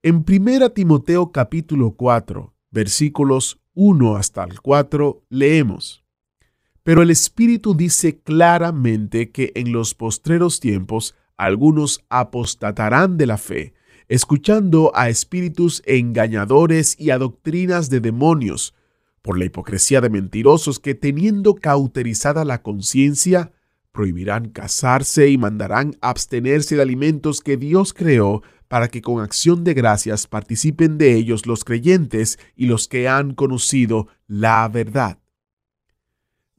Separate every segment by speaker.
Speaker 1: En 1 Timoteo capítulo 4, versículos 1 hasta el 4, leemos. Pero el Espíritu dice claramente que en los postreros tiempos algunos apostatarán de la fe, escuchando a espíritus engañadores y a doctrinas de demonios, por la hipocresía de mentirosos que teniendo cauterizada la conciencia, prohibirán casarse y mandarán abstenerse de alimentos que Dios creó para que con acción de gracias participen de ellos los creyentes y los que han conocido la verdad.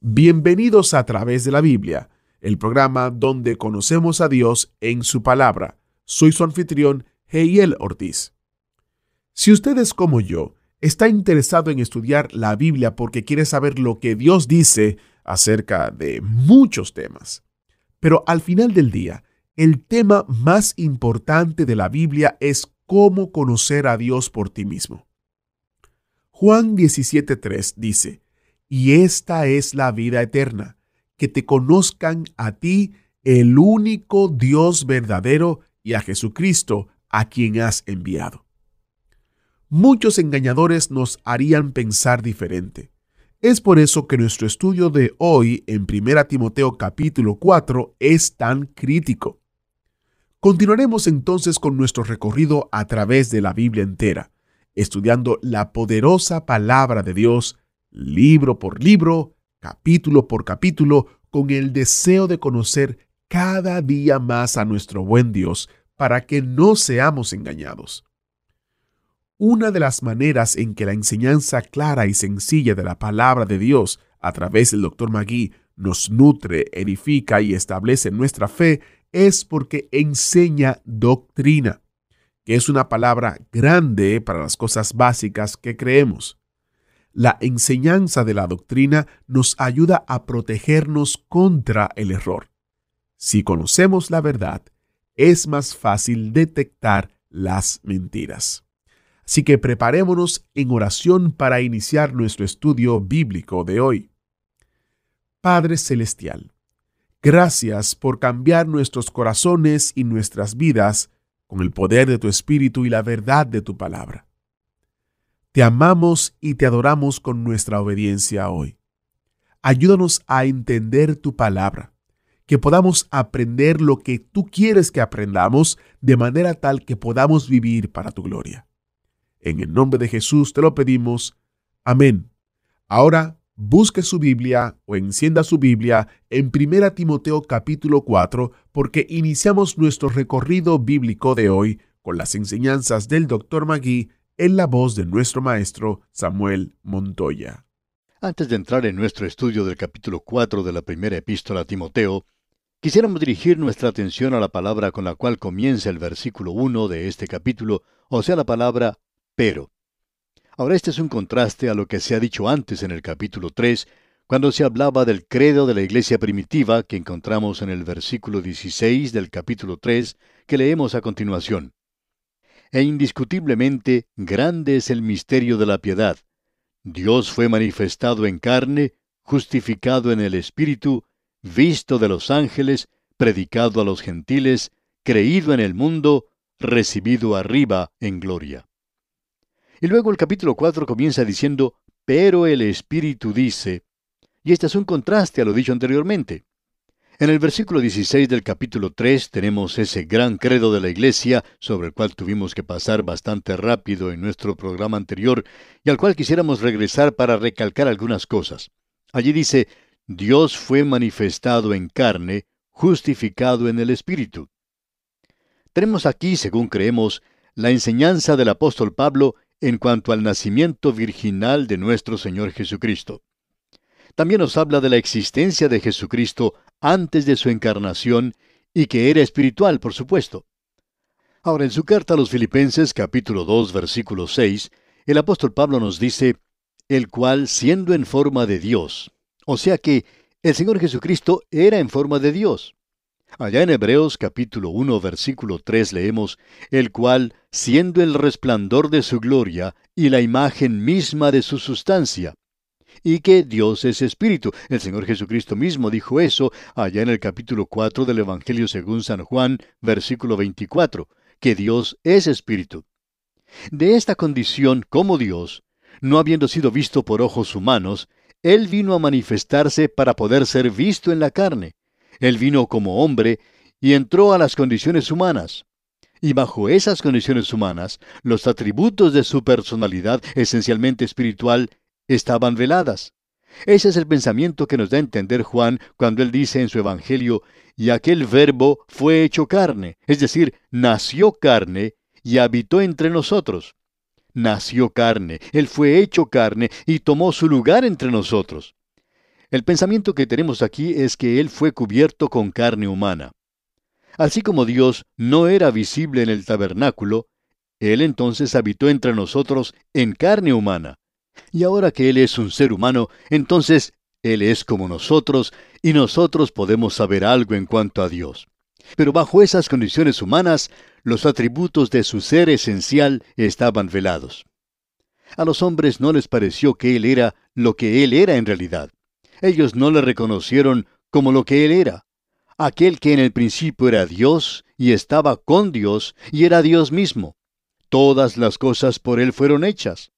Speaker 1: Bienvenidos a través de la Biblia, el programa donde conocemos a Dios en su palabra. Soy su anfitrión, Heiel Ortiz. Si usted es como yo, está interesado en estudiar la Biblia porque quiere saber lo que Dios dice acerca de muchos temas. Pero al final del día, el tema más importante de la Biblia es cómo conocer a Dios por ti mismo. Juan 17.3 dice, y esta es la vida eterna, que te conozcan a ti, el único Dios verdadero, y a Jesucristo, a quien has enviado. Muchos engañadores nos harían pensar diferente. Es por eso que nuestro estudio de hoy en 1 Timoteo capítulo 4 es tan crítico. Continuaremos entonces con nuestro recorrido a través de la Biblia entera, estudiando la poderosa palabra de Dios, libro por libro, capítulo por capítulo, con el deseo de conocer cada día más a nuestro buen Dios para que no seamos engañados. Una de las maneras en que la enseñanza clara y sencilla de la palabra de Dios a través del Dr. Magui nos nutre, edifica y establece nuestra fe es porque enseña doctrina, que es una palabra grande para las cosas básicas que creemos. La enseñanza de la doctrina nos ayuda a protegernos contra el error. Si conocemos la verdad, es más fácil detectar las mentiras. Así que preparémonos en oración para iniciar nuestro estudio bíblico de hoy. Padre Celestial, gracias por cambiar nuestros corazones y nuestras vidas con el poder de tu Espíritu y la verdad de tu palabra. Te amamos y te adoramos con nuestra obediencia hoy. Ayúdanos a entender tu palabra, que podamos aprender lo que tú quieres que aprendamos de manera tal que podamos vivir para tu gloria. En el nombre de Jesús te lo pedimos. Amén. Ahora busque su Biblia o encienda su Biblia en 1 Timoteo capítulo 4 porque iniciamos nuestro recorrido bíblico de hoy con las enseñanzas del Dr. Magui en la voz de nuestro maestro Samuel Montoya.
Speaker 2: Antes de entrar en nuestro estudio del capítulo 4 de la primera epístola a Timoteo, quisiéramos dirigir nuestra atención a la palabra con la cual comienza el versículo 1 de este capítulo, o sea, la palabra pero. Ahora este es un contraste a lo que se ha dicho antes en el capítulo 3, cuando se hablaba del credo de la iglesia primitiva que encontramos en el versículo 16 del capítulo 3 que leemos a continuación e indiscutiblemente grande es el misterio de la piedad. Dios fue manifestado en carne, justificado en el Espíritu, visto de los ángeles, predicado a los gentiles, creído en el mundo, recibido arriba en gloria. Y luego el capítulo 4 comienza diciendo, pero el Espíritu dice, y este es un contraste a lo dicho anteriormente. En el versículo 16 del capítulo 3 tenemos ese gran credo de la Iglesia, sobre el cual tuvimos que pasar bastante rápido en nuestro programa anterior, y al cual quisiéramos regresar para recalcar algunas cosas. Allí dice, Dios fue manifestado en carne, justificado en el Espíritu. Tenemos aquí, según creemos, la enseñanza del apóstol Pablo en cuanto al nacimiento virginal de nuestro Señor Jesucristo. También nos habla de la existencia de Jesucristo antes de su encarnación y que era espiritual, por supuesto. Ahora, en su carta a los Filipenses capítulo 2 versículo 6, el apóstol Pablo nos dice, el cual siendo en forma de Dios, o sea que el Señor Jesucristo era en forma de Dios. Allá en Hebreos capítulo 1 versículo 3 leemos, el cual, siendo el resplandor de su gloria y la imagen misma de su sustancia, y que Dios es espíritu. El Señor Jesucristo mismo dijo eso allá en el capítulo 4 del Evangelio según San Juan, versículo 24, que Dios es espíritu. De esta condición como Dios, no habiendo sido visto por ojos humanos, Él vino a manifestarse para poder ser visto en la carne. Él vino como hombre y entró a las condiciones humanas. Y bajo esas condiciones humanas, los atributos de su personalidad esencialmente espiritual estaban veladas. Ese es el pensamiento que nos da a entender Juan cuando él dice en su Evangelio, y aquel verbo fue hecho carne, es decir, nació carne y habitó entre nosotros. Nació carne, él fue hecho carne y tomó su lugar entre nosotros. El pensamiento que tenemos aquí es que él fue cubierto con carne humana. Así como Dios no era visible en el tabernáculo, él entonces habitó entre nosotros en carne humana. Y ahora que Él es un ser humano, entonces Él es como nosotros y nosotros podemos saber algo en cuanto a Dios. Pero bajo esas condiciones humanas, los atributos de su ser esencial estaban velados. A los hombres no les pareció que Él era lo que Él era en realidad. Ellos no le reconocieron como lo que Él era. Aquel que en el principio era Dios y estaba con Dios y era Dios mismo. Todas las cosas por Él fueron hechas.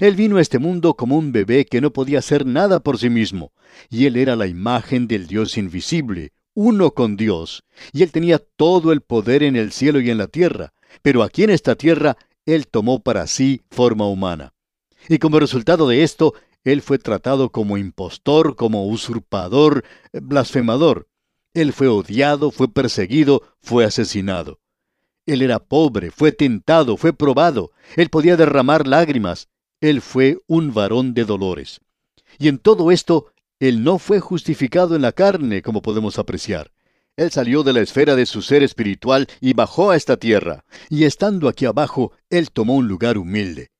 Speaker 2: Él vino a este mundo como un bebé que no podía hacer nada por sí mismo, y él era la imagen del Dios invisible, uno con Dios, y él tenía todo el poder en el cielo y en la tierra, pero aquí en esta tierra él tomó para sí forma humana. Y como resultado de esto, él fue tratado como impostor, como usurpador, blasfemador. Él fue odiado, fue perseguido, fue asesinado. Él era pobre, fue tentado, fue probado. Él podía derramar lágrimas, él fue un varón de dolores. Y en todo esto, Él no fue justificado en la carne, como podemos apreciar. Él salió de la esfera de su ser espiritual y bajó a esta tierra, y estando aquí abajo, Él tomó un lugar humilde.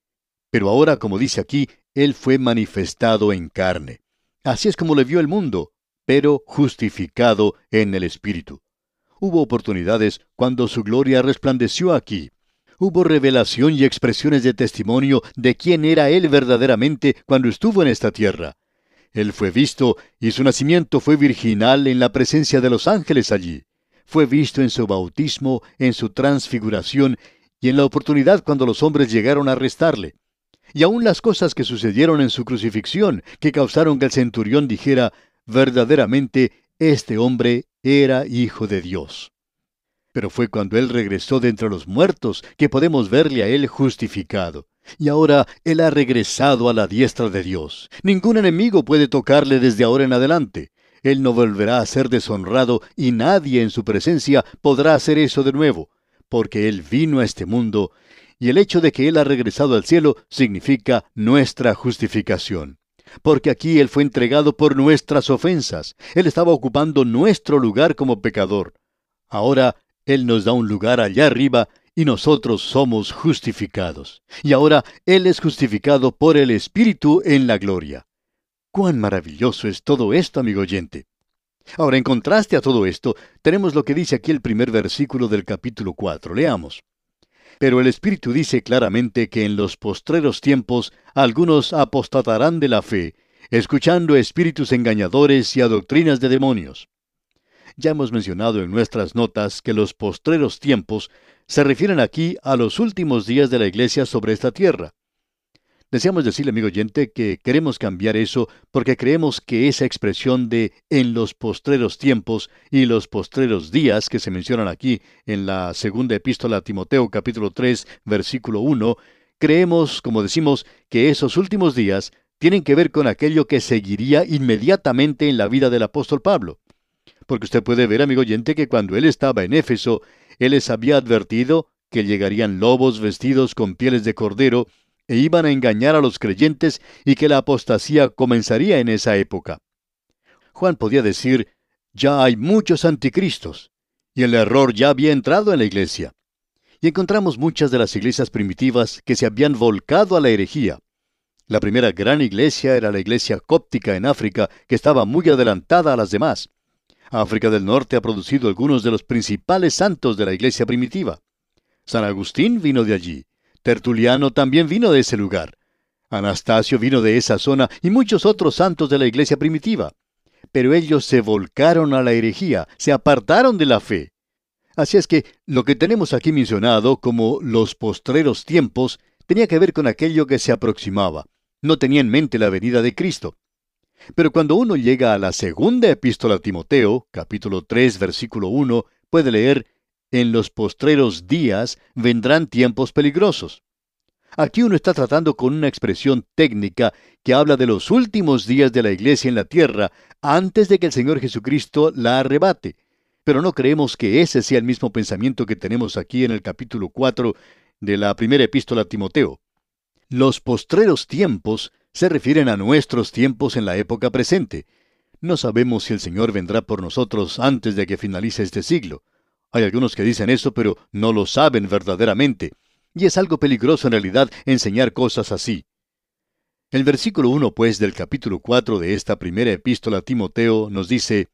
Speaker 2: Pero ahora, como dice aquí, Él fue manifestado en carne. Así es como le vio el mundo, pero justificado en el Espíritu. Hubo oportunidades cuando su gloria resplandeció aquí, Hubo revelación y expresiones de testimonio de quién era Él verdaderamente cuando estuvo en esta tierra. Él fue visto y su nacimiento fue virginal en la presencia de los ángeles allí. Fue visto en su bautismo, en su transfiguración y en la oportunidad cuando los hombres llegaron a arrestarle. Y aún las cosas que sucedieron en su crucifixión, que causaron que el centurión dijera, verdaderamente, este hombre era hijo de Dios. Pero fue cuando Él regresó de entre los muertos que podemos verle a Él justificado. Y ahora Él ha regresado a la diestra de Dios. Ningún enemigo puede tocarle desde ahora en adelante. Él no volverá a ser deshonrado y nadie en su presencia podrá hacer eso de nuevo, porque Él vino a este mundo y el hecho de que Él ha regresado al cielo significa nuestra justificación. Porque aquí Él fue entregado por nuestras ofensas. Él estaba ocupando nuestro lugar como pecador. Ahora él nos da un lugar allá arriba y nosotros somos justificados. Y ahora Él es justificado por el Espíritu en la gloria. Cuán maravilloso es todo esto, amigo oyente. Ahora, en contraste a todo esto, tenemos lo que dice aquí el primer versículo del capítulo 4. Leamos. Pero el Espíritu dice claramente que en los postreros tiempos algunos apostatarán de la fe, escuchando espíritus engañadores y a doctrinas de demonios. Ya hemos mencionado en nuestras notas que los postreros tiempos se refieren aquí a los últimos días de la Iglesia sobre esta tierra. Deseamos decirle, amigo oyente, que queremos cambiar eso porque creemos que esa expresión de en los postreros tiempos y los postreros días que se mencionan aquí en la segunda epístola a Timoteo capítulo 3 versículo 1, creemos, como decimos, que esos últimos días tienen que ver con aquello que seguiría inmediatamente en la vida del apóstol Pablo. Porque usted puede ver, amigo oyente, que cuando él estaba en Éfeso, él les había advertido que llegarían lobos vestidos con pieles de cordero e iban a engañar a los creyentes y que la apostasía comenzaría en esa época. Juan podía decir, ya hay muchos anticristos, y el error ya había entrado en la iglesia. Y encontramos muchas de las iglesias primitivas que se habían volcado a la herejía. La primera gran iglesia era la iglesia cóptica en África, que estaba muy adelantada a las demás. África del Norte ha producido algunos de los principales santos de la iglesia primitiva. San Agustín vino de allí. Tertuliano también vino de ese lugar. Anastasio vino de esa zona y muchos otros santos de la iglesia primitiva. Pero ellos se volcaron a la herejía, se apartaron de la fe. Así es que lo que tenemos aquí mencionado como los postreros tiempos tenía que ver con aquello que se aproximaba. No tenía en mente la venida de Cristo. Pero cuando uno llega a la segunda epístola a Timoteo, capítulo 3, versículo 1, puede leer, En los postreros días vendrán tiempos peligrosos. Aquí uno está tratando con una expresión técnica que habla de los últimos días de la iglesia en la tierra antes de que el Señor Jesucristo la arrebate. Pero no creemos que ese sea el mismo pensamiento que tenemos aquí en el capítulo 4 de la primera epístola a Timoteo. Los postreros tiempos se refieren a nuestros tiempos en la época presente. No sabemos si el Señor vendrá por nosotros antes de que finalice este siglo. Hay algunos que dicen eso, pero no lo saben verdaderamente. Y es algo peligroso en realidad enseñar cosas así. El versículo 1, pues, del capítulo 4 de esta primera epístola a Timoteo nos dice,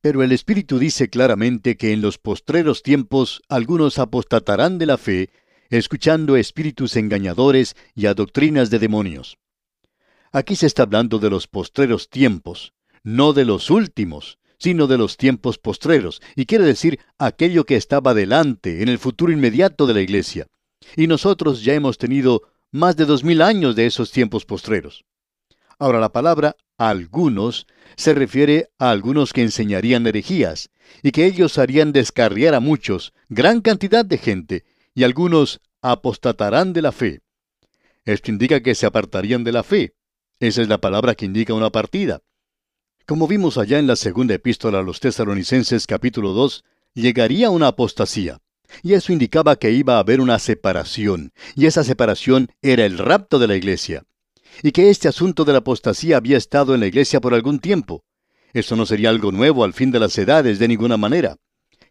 Speaker 2: Pero el Espíritu dice claramente que en los postreros tiempos algunos apostatarán de la fe, escuchando espíritus engañadores y a doctrinas de demonios. Aquí se está hablando de los postreros tiempos, no de los últimos, sino de los tiempos postreros, y quiere decir aquello que estaba delante, en el futuro inmediato de la iglesia. Y nosotros ya hemos tenido más de dos mil años de esos tiempos postreros. Ahora la palabra algunos se refiere a algunos que enseñarían herejías, y que ellos harían descarriar a muchos, gran cantidad de gente, y algunos apostatarán de la fe. Esto indica que se apartarían de la fe, esa es la palabra que indica una partida. Como vimos allá en la segunda epístola a los tesalonicenses capítulo 2, llegaría una apostasía. Y eso indicaba que iba a haber una separación, y esa separación era el rapto de la iglesia. Y que este asunto de la apostasía había estado en la iglesia por algún tiempo. Eso no sería algo nuevo al fin de las edades de ninguna manera.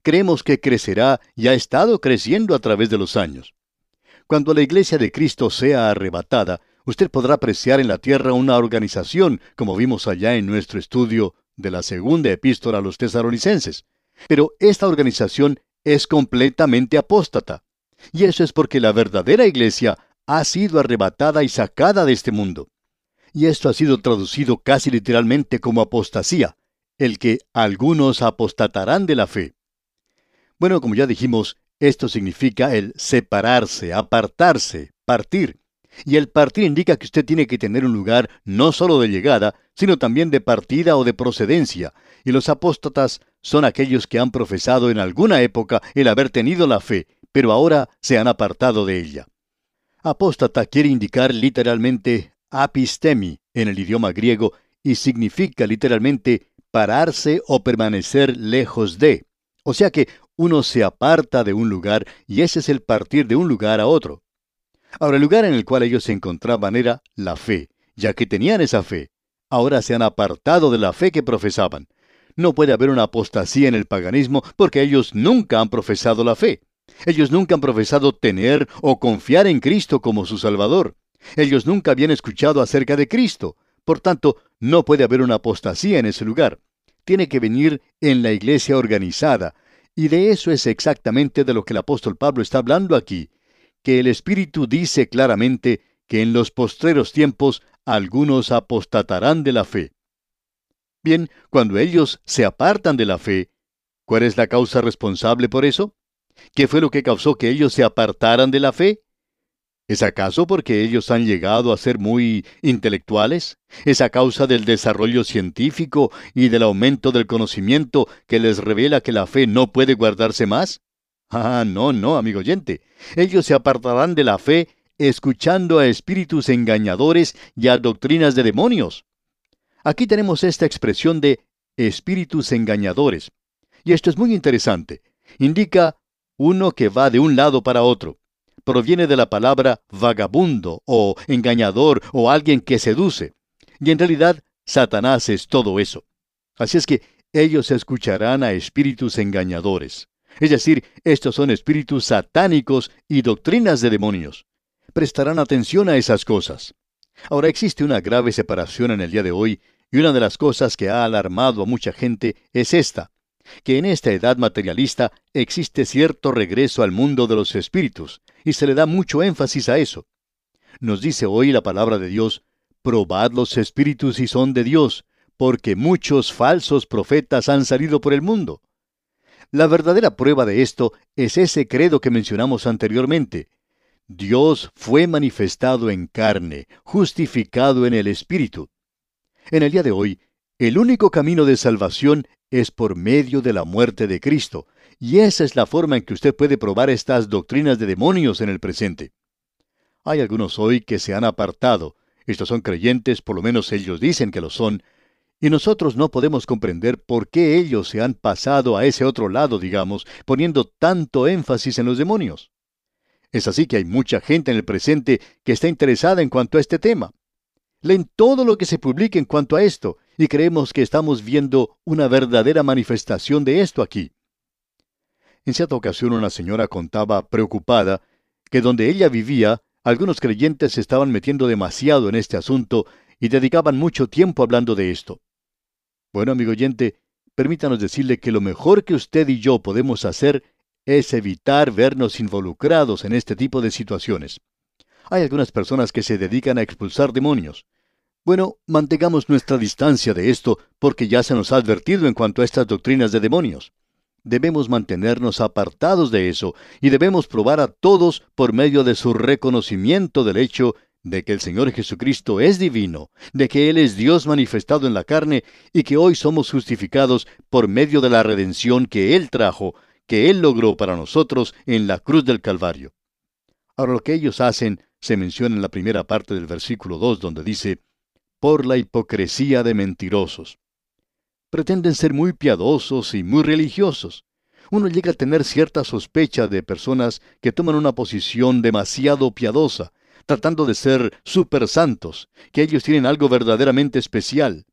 Speaker 2: Creemos que crecerá y ha estado creciendo a través de los años. Cuando la iglesia de Cristo sea arrebatada, usted podrá apreciar en la tierra una organización, como vimos allá en nuestro estudio de la segunda epístola a los tesaronicenses. Pero esta organización es completamente apóstata. Y eso es porque la verdadera iglesia ha sido arrebatada y sacada de este mundo. Y esto ha sido traducido casi literalmente como apostasía, el que algunos apostatarán de la fe. Bueno, como ya dijimos, esto significa el separarse, apartarse, partir. Y el partir indica que usted tiene que tener un lugar no solo de llegada, sino también de partida o de procedencia. Y los apóstatas son aquellos que han profesado en alguna época el haber tenido la fe, pero ahora se han apartado de ella. Apóstata quiere indicar literalmente apistemi en el idioma griego y significa literalmente pararse o permanecer lejos de. O sea que uno se aparta de un lugar y ese es el partir de un lugar a otro. Ahora, el lugar en el cual ellos se encontraban era la fe, ya que tenían esa fe. Ahora se han apartado de la fe que profesaban. No puede haber una apostasía en el paganismo porque ellos nunca han profesado la fe. Ellos nunca han profesado tener o confiar en Cristo como su Salvador. Ellos nunca habían escuchado acerca de Cristo. Por tanto, no puede haber una apostasía en ese lugar. Tiene que venir en la iglesia organizada. Y de eso es exactamente de lo que el apóstol Pablo está hablando aquí que el Espíritu dice claramente que en los postreros tiempos algunos apostatarán de la fe. Bien, cuando ellos se apartan de la fe, ¿cuál es la causa responsable por eso? ¿Qué fue lo que causó que ellos se apartaran de la fe? ¿Es acaso porque ellos han llegado a ser muy intelectuales? ¿Es a causa del desarrollo científico y del aumento del conocimiento que les revela que la fe no puede guardarse más? Ah, no, no, amigo oyente. Ellos se apartarán de la fe escuchando a espíritus engañadores y a doctrinas de demonios. Aquí tenemos esta expresión de espíritus engañadores. Y esto es muy interesante. Indica uno que va de un lado para otro. Proviene de la palabra vagabundo o engañador o alguien que seduce. Y en realidad, Satanás es todo eso. Así es que ellos escucharán a espíritus engañadores. Es decir, estos son espíritus satánicos y doctrinas de demonios. Prestarán atención a esas cosas. Ahora existe una grave separación en el día de hoy, y una de las cosas que ha alarmado a mucha gente es esta, que en esta edad materialista existe cierto regreso al mundo de los espíritus, y se le da mucho énfasis a eso. Nos dice hoy la palabra de Dios, probad los espíritus si son de Dios, porque muchos falsos profetas han salido por el mundo. La verdadera prueba de esto es ese credo que mencionamos anteriormente. Dios fue manifestado en carne, justificado en el Espíritu. En el día de hoy, el único camino de salvación es por medio de la muerte de Cristo, y esa es la forma en que usted puede probar estas doctrinas de demonios en el presente. Hay algunos hoy que se han apartado, estos son creyentes, por lo menos ellos dicen que lo son, y nosotros no podemos comprender por qué ellos se han pasado a ese otro lado, digamos, poniendo tanto énfasis en los demonios. Es así que hay mucha gente en el presente que está interesada en cuanto a este tema. Leen todo lo que se publica en cuanto a esto, y creemos que estamos viendo una verdadera manifestación de esto aquí. En cierta ocasión una señora contaba, preocupada, que donde ella vivía, algunos creyentes se estaban metiendo demasiado en este asunto y dedicaban mucho tiempo hablando de esto. Bueno, amigo oyente, permítanos decirle que lo mejor que usted y yo podemos hacer es evitar vernos involucrados en este tipo de situaciones. Hay algunas personas que se dedican a expulsar demonios. Bueno, mantengamos nuestra distancia de esto porque ya se nos ha advertido en cuanto a estas doctrinas de demonios. Debemos mantenernos apartados de eso y debemos probar a todos por medio de su reconocimiento del hecho de que el Señor Jesucristo es divino, de que Él es Dios manifestado en la carne y que hoy somos justificados por medio de la redención que Él trajo, que Él logró para nosotros en la cruz del Calvario. Ahora lo que ellos hacen se menciona en la primera parte del versículo 2 donde dice, por la hipocresía de mentirosos. Pretenden ser muy piadosos y muy religiosos. Uno llega a tener cierta sospecha de personas que toman una posición demasiado piadosa, tratando de ser super santos, que ellos tienen algo verdaderamente especial.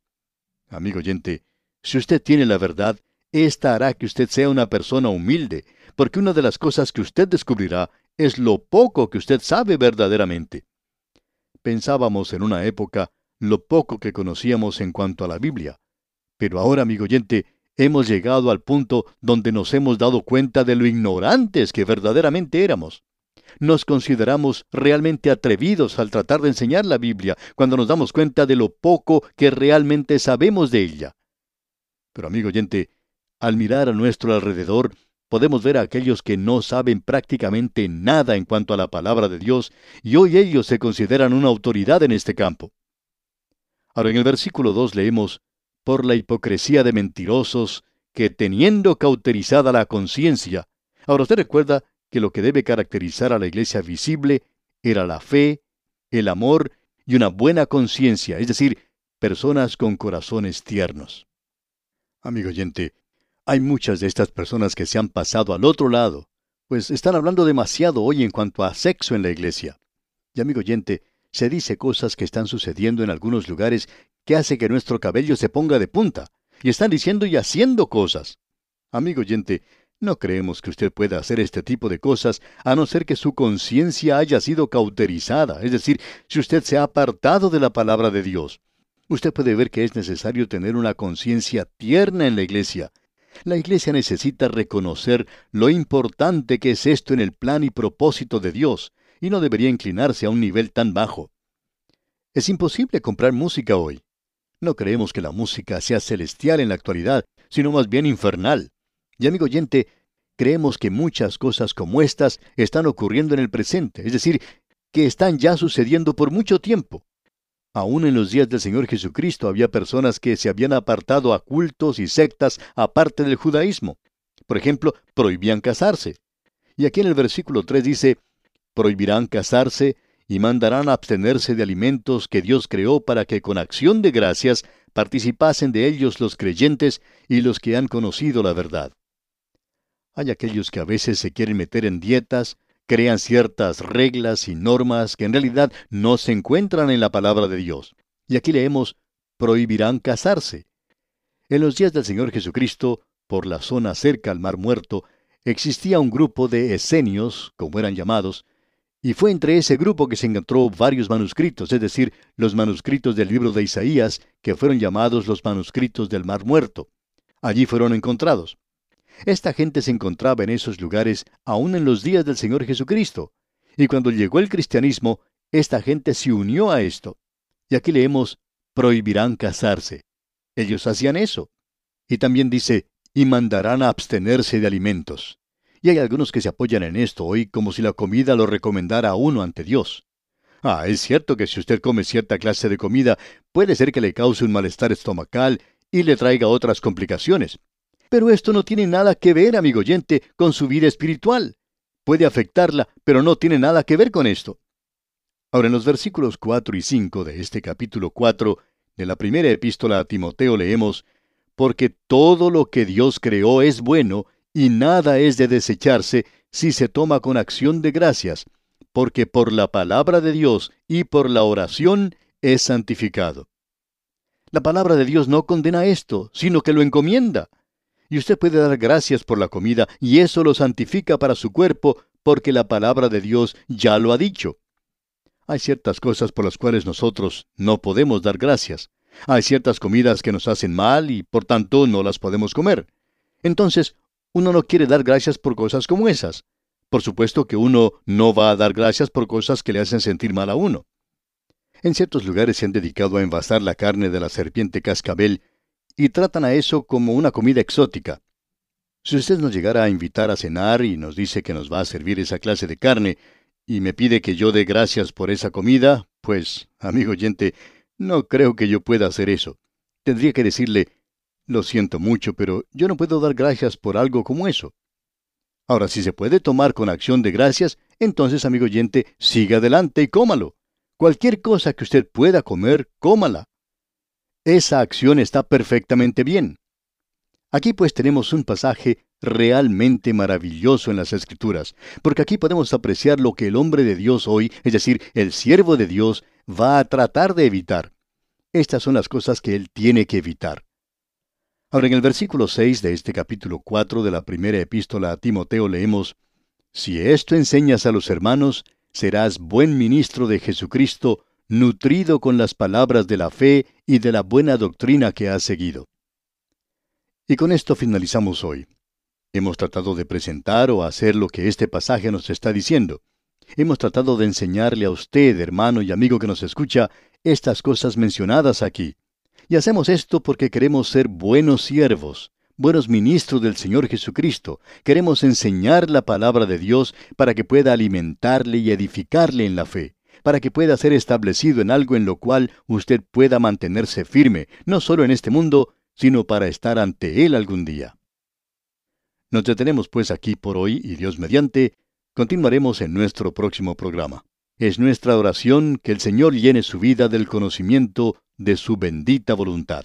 Speaker 2: Amigo oyente, si usted tiene la verdad, esta hará que usted sea una persona humilde, porque una de las cosas que usted descubrirá es lo poco que usted sabe verdaderamente. Pensábamos en una época lo poco que conocíamos en cuanto a la Biblia. Pero ahora, amigo oyente, hemos llegado al punto donde nos hemos dado cuenta de lo ignorantes que verdaderamente éramos. Nos consideramos realmente atrevidos al tratar de enseñar la Biblia cuando nos damos cuenta de lo poco que realmente sabemos de ella. Pero, amigo oyente, al mirar a nuestro alrededor, podemos ver a aquellos que no saben prácticamente nada en cuanto a la palabra de Dios, y hoy ellos se consideran una autoridad en este campo. Ahora en el versículo 2 leemos, por la hipocresía de mentirosos, que teniendo cauterizada la conciencia. Ahora usted recuerda que lo que debe caracterizar a la iglesia visible era la fe, el amor y una buena conciencia, es decir, personas con corazones tiernos. Amigo oyente, hay muchas de estas personas que se han pasado al otro lado, pues están hablando demasiado hoy en cuanto a sexo en la iglesia. Y amigo oyente, se dice cosas que están sucediendo en algunos lugares que hace que nuestro cabello se ponga de punta, y están diciendo y haciendo cosas. Amigo oyente, no creemos que usted pueda hacer este tipo de cosas a no ser que su conciencia haya sido cauterizada, es decir, si usted se ha apartado de la palabra de Dios. Usted puede ver que es necesario tener una conciencia tierna en la iglesia. La iglesia necesita reconocer lo importante que es esto en el plan y propósito de Dios, y no debería inclinarse a un nivel tan bajo. Es imposible comprar música hoy. No creemos que la música sea celestial en la actualidad, sino más bien infernal. Y amigo oyente, creemos que muchas cosas como estas están ocurriendo en el presente, es decir, que están ya sucediendo por mucho tiempo. Aún en los días del Señor Jesucristo había personas que se habían apartado a cultos y sectas aparte del judaísmo. Por ejemplo, prohibían casarse. Y aquí en el versículo 3 dice, prohibirán casarse y mandarán abstenerse de alimentos que Dios creó para que con acción de gracias participasen de ellos los creyentes y los que han conocido la verdad. Hay aquellos que a veces se quieren meter en dietas, crean ciertas reglas y normas que en realidad no se encuentran en la palabra de Dios. Y aquí leemos, prohibirán casarse. En los días del Señor Jesucristo, por la zona cerca al Mar Muerto, existía un grupo de esenios, como eran llamados, y fue entre ese grupo que se encontró varios manuscritos, es decir, los manuscritos del libro de Isaías, que fueron llamados los manuscritos del Mar Muerto. Allí fueron encontrados. Esta gente se encontraba en esos lugares aún en los días del Señor Jesucristo. Y cuando llegó el cristianismo, esta gente se unió a esto. Y aquí leemos, prohibirán casarse. Ellos hacían eso. Y también dice, y mandarán a abstenerse de alimentos. Y hay algunos que se apoyan en esto hoy como si la comida lo recomendara a uno ante Dios. Ah, es cierto que si usted come cierta clase de comida, puede ser que le cause un malestar estomacal y le traiga otras complicaciones. Pero esto no tiene nada que ver, amigo oyente, con su vida espiritual. Puede afectarla, pero no tiene nada que ver con esto. Ahora, en los versículos 4 y 5 de este capítulo 4 de la primera epístola a Timoteo leemos, Porque todo lo que Dios creó es bueno, y nada es de desecharse si se toma con acción de gracias, porque por la palabra de Dios y por la oración es santificado. La palabra de Dios no condena esto, sino que lo encomienda. Y usted puede dar gracias por la comida, y eso lo santifica para su cuerpo, porque la palabra de Dios ya lo ha dicho. Hay ciertas cosas por las cuales nosotros no podemos dar gracias. Hay ciertas comidas que nos hacen mal y por tanto no las podemos comer. Entonces, uno no quiere dar gracias por cosas como esas. Por supuesto que uno no va a dar gracias por cosas que le hacen sentir mal a uno. En ciertos lugares se han dedicado a envasar la carne de la serpiente cascabel y tratan a eso como una comida exótica. Si usted nos llegara a invitar a cenar y nos dice que nos va a servir esa clase de carne, y me pide que yo dé gracias por esa comida, pues, amigo oyente, no creo que yo pueda hacer eso. Tendría que decirle, lo siento mucho, pero yo no puedo dar gracias por algo como eso. Ahora, si se puede tomar con acción de gracias, entonces, amigo oyente, siga adelante y cómalo. Cualquier cosa que usted pueda comer, cómala. Esa acción está perfectamente bien. Aquí pues tenemos un pasaje realmente maravilloso en las Escrituras, porque aquí podemos apreciar lo que el hombre de Dios hoy, es decir, el siervo de Dios, va a tratar de evitar. Estas son las cosas que él tiene que evitar. Ahora en el versículo 6 de este capítulo 4 de la primera epístola a Timoteo leemos, Si esto enseñas a los hermanos, serás buen ministro de Jesucristo, nutrido con las palabras de la fe y de la buena doctrina que has seguido. Y con esto finalizamos hoy. Hemos tratado de presentar o hacer lo que este pasaje nos está diciendo. Hemos tratado de enseñarle a usted, hermano y amigo que nos escucha, estas cosas mencionadas aquí. Y hacemos esto porque queremos ser buenos siervos, buenos ministros del Señor Jesucristo. Queremos enseñar la palabra de Dios para que pueda alimentarle y edificarle en la fe para que pueda ser establecido en algo en lo cual usted pueda mantenerse firme, no solo en este mundo, sino para estar ante Él algún día. Nos detenemos pues aquí por hoy y Dios mediante, continuaremos en nuestro próximo programa. Es nuestra oración que el Señor llene su vida del conocimiento de su bendita voluntad.